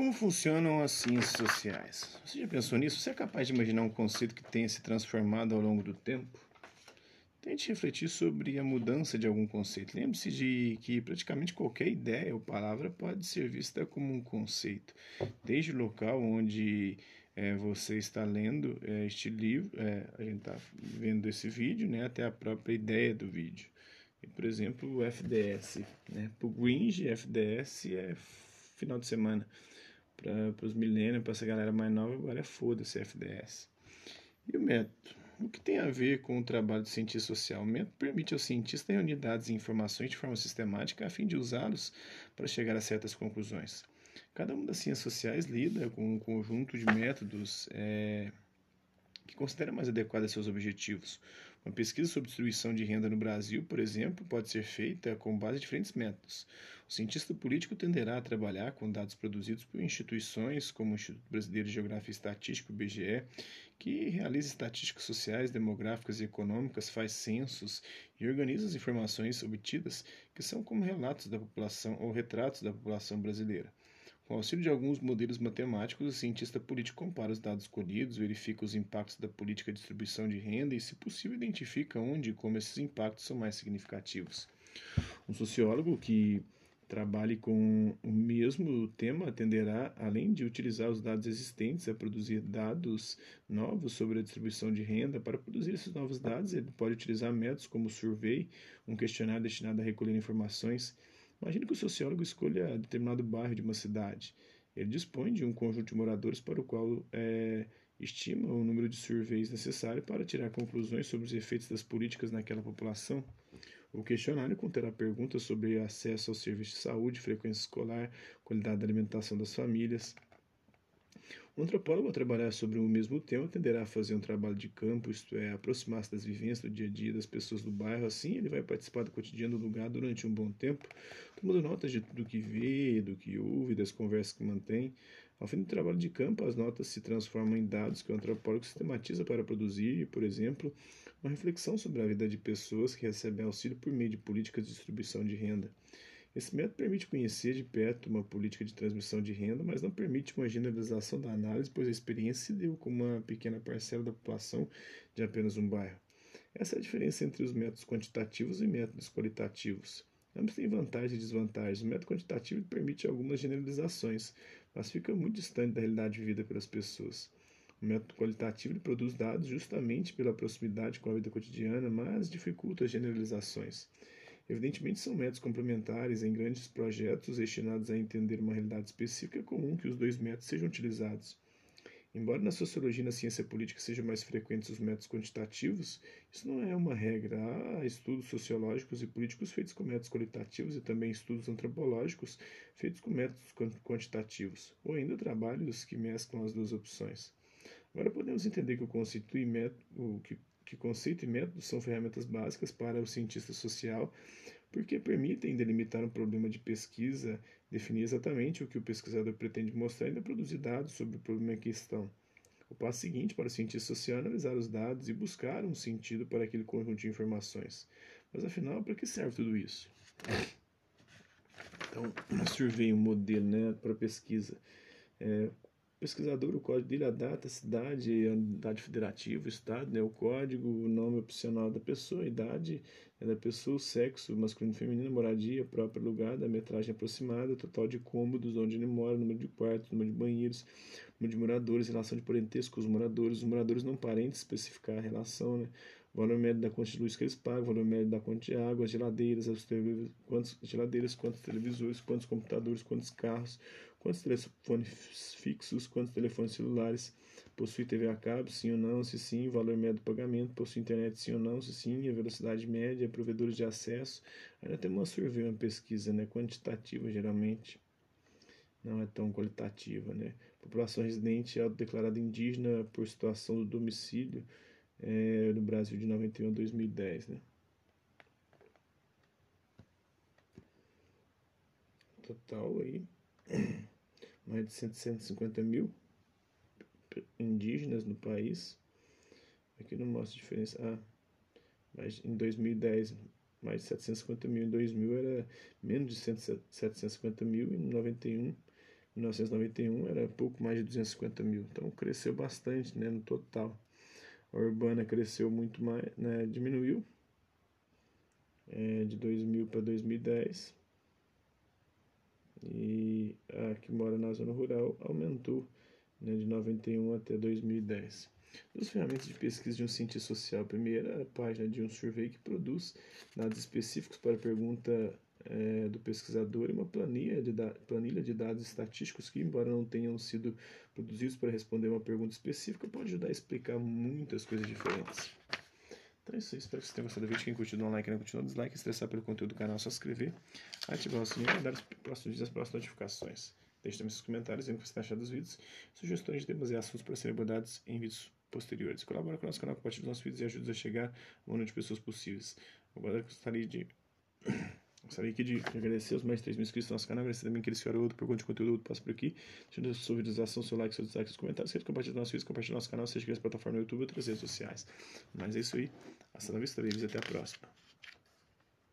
Como funcionam as ciências sociais? Você já pensou nisso? Você é capaz de imaginar um conceito que tenha se transformado ao longo do tempo? Tente refletir sobre a mudança de algum conceito. Lembre-se de que praticamente qualquer ideia ou palavra pode ser vista como um conceito, desde o local onde é, você está lendo é, este livro, é, a gente está vendo esse vídeo, né, até a própria ideia do vídeo. E, por exemplo, o FDS. Né? Para o Gringe, FDS é final de semana. Para os milênios, para essa galera mais nova, agora é foda-se FDS. E o método? O que tem a ver com o trabalho de cientista social? O método permite ao cientista reunir dados e informações de forma sistemática a fim de usá-los para chegar a certas conclusões. Cada uma das ciências sociais lida com um conjunto de métodos é, que considera mais adequado a seus objetivos. Uma pesquisa sobre distribuição de renda no Brasil, por exemplo, pode ser feita com base em diferentes métodos. O cientista político tenderá a trabalhar com dados produzidos por instituições como o Instituto Brasileiro de Geografia e Estatística, o BGE, que realiza estatísticas sociais, demográficas e econômicas, faz censos e organiza as informações obtidas, que são como relatos da população ou retratos da população brasileira. Com auxílio de alguns modelos matemáticos, o cientista político compara os dados colhidos, verifica os impactos da política de distribuição de renda e, se possível, identifica onde e como esses impactos são mais significativos. Um sociólogo que trabalhe com o mesmo tema tenderá, além de utilizar os dados existentes, a produzir dados novos sobre a distribuição de renda. Para produzir esses novos dados, ele pode utilizar métodos como o survey, um questionário destinado a recolher informações Imagine que o sociólogo escolha determinado bairro de uma cidade. Ele dispõe de um conjunto de moradores para o qual é, estima o número de surveys necessário para tirar conclusões sobre os efeitos das políticas naquela população. O questionário conterá perguntas sobre acesso ao serviço de saúde, frequência escolar, qualidade da alimentação das famílias, um antropólogo, ao trabalhar sobre o mesmo tema, tenderá a fazer um trabalho de campo, isto é, aproximar-se das vivências do dia a dia das pessoas do bairro. Assim, ele vai participar do cotidiano do lugar durante um bom tempo, tomando notas de tudo que vê, do que ouve, das conversas que mantém. Ao fim do trabalho de campo, as notas se transformam em dados que o antropólogo sistematiza para produzir, por exemplo, uma reflexão sobre a vida de pessoas que recebem auxílio por meio de políticas de distribuição de renda. Esse método permite conhecer de perto uma política de transmissão de renda, mas não permite uma generalização da análise, pois a experiência se deu com uma pequena parcela da população de apenas um bairro. Essa é a diferença entre os métodos quantitativos e métodos qualitativos. Ambos têm vantagens e desvantagens. O método quantitativo permite algumas generalizações, mas fica muito distante da realidade vivida pelas pessoas. O método qualitativo produz dados justamente pela proximidade com a vida cotidiana, mas dificulta as generalizações. Evidentemente, são métodos complementares em grandes projetos destinados a entender uma realidade específica. É comum que os dois métodos sejam utilizados. Embora na sociologia e na ciência política sejam mais frequentes os métodos quantitativos, isso não é uma regra. Há estudos sociológicos e políticos feitos com métodos qualitativos e também estudos antropológicos feitos com métodos quantitativos, ou ainda trabalhos que mesclam as duas opções. Agora podemos entender que o conceito método, que que conceito e método são ferramentas básicas para o cientista social, porque permitem delimitar um problema de pesquisa, definir exatamente o que o pesquisador pretende mostrar e ainda produzir dados sobre o problema em questão. O passo seguinte para o cientista social é analisar os dados e buscar um sentido para aquele conjunto de informações. Mas afinal, para que serve tudo isso? Então, survey um modelo né, para pesquisa. É, pesquisador, o código dele, a data, a cidade, a unidade federativa, o estado, né, o código, o nome opcional da pessoa, a idade né, da pessoa, o sexo, masculino e feminino, moradia, próprio lugar, da metragem aproximada, total de cômodos, onde ele mora, número de quartos, número de banheiros, número de moradores, relação de parentesco com os moradores, os moradores não parentes, especificar a relação, né, valor médio da conta de luz que eles pagam, valor médio da conta de água, as geladeiras, as quantas geladeiras, quantos televisores, quantos computadores, quantos carros, quantos telefones fixos, quantos telefones celulares, possui TV a cabo, sim ou não, se sim, valor médio do pagamento, possui internet, sim ou não, se sim, a velocidade média, provedores de acesso. Ainda tem uma survey, uma pesquisa né, quantitativa, geralmente, não é tão qualitativa. Né? População residente autodeclarada indígena por situação do domicílio é, no Brasil de 91 a 2010. Né? Total aí mais de 150 mil indígenas no país. Aqui não mostra diferença. Ah, mas em 2010, mais de 750 mil. Em 2000 era menos de 750 mil. Em 91, 1991 era pouco mais de 250 mil. Então cresceu bastante né, no total. A urbana cresceu muito mais, né, diminuiu é, de 2000 para 2010. E a que mora na zona rural aumentou né, de 91 até 2010. Duas ferramentas de pesquisa de um cientista social. A primeira, a página de um survey que produz dados específicos para pergunta é, do pesquisador e uma planilha de, planilha de dados estatísticos que, embora não tenham sido produzidos para responder uma pergunta específica, pode ajudar a explicar muitas coisas diferentes. Então é isso aí, espero que vocês tenham gostado do vídeo. Quem curtiu, dá um like, não curtiu, dá um dislike. Estressar pelo conteúdo do canal, é só se inscrever, ativar o sininho e dar os próximos dias as próximas notificações. Deixe também seus comentários dizendo o que você está achando dos vídeos, sugestões de temas e assuntos para serem abordados em vídeos posteriores. Colabora com o nosso canal, compartilhe os nossos vídeos e ajude a chegar a número de pessoas possíveis. Agora gostaria de Gostaria aqui de agradecer os mais de 3 mil inscritos no nosso canal, agradecer também que eles fizeram outro pergunta de conteúdo, outro passo por aqui. Deixando sua visualização, seu like, seu destaque, seus comentários, quer compartilhar nosso vídeo, compartilhar nosso canal, seja aqui nas plataformas YouTube ou outras redes sociais. Mas é isso aí. Hasta la vista, até a próxima.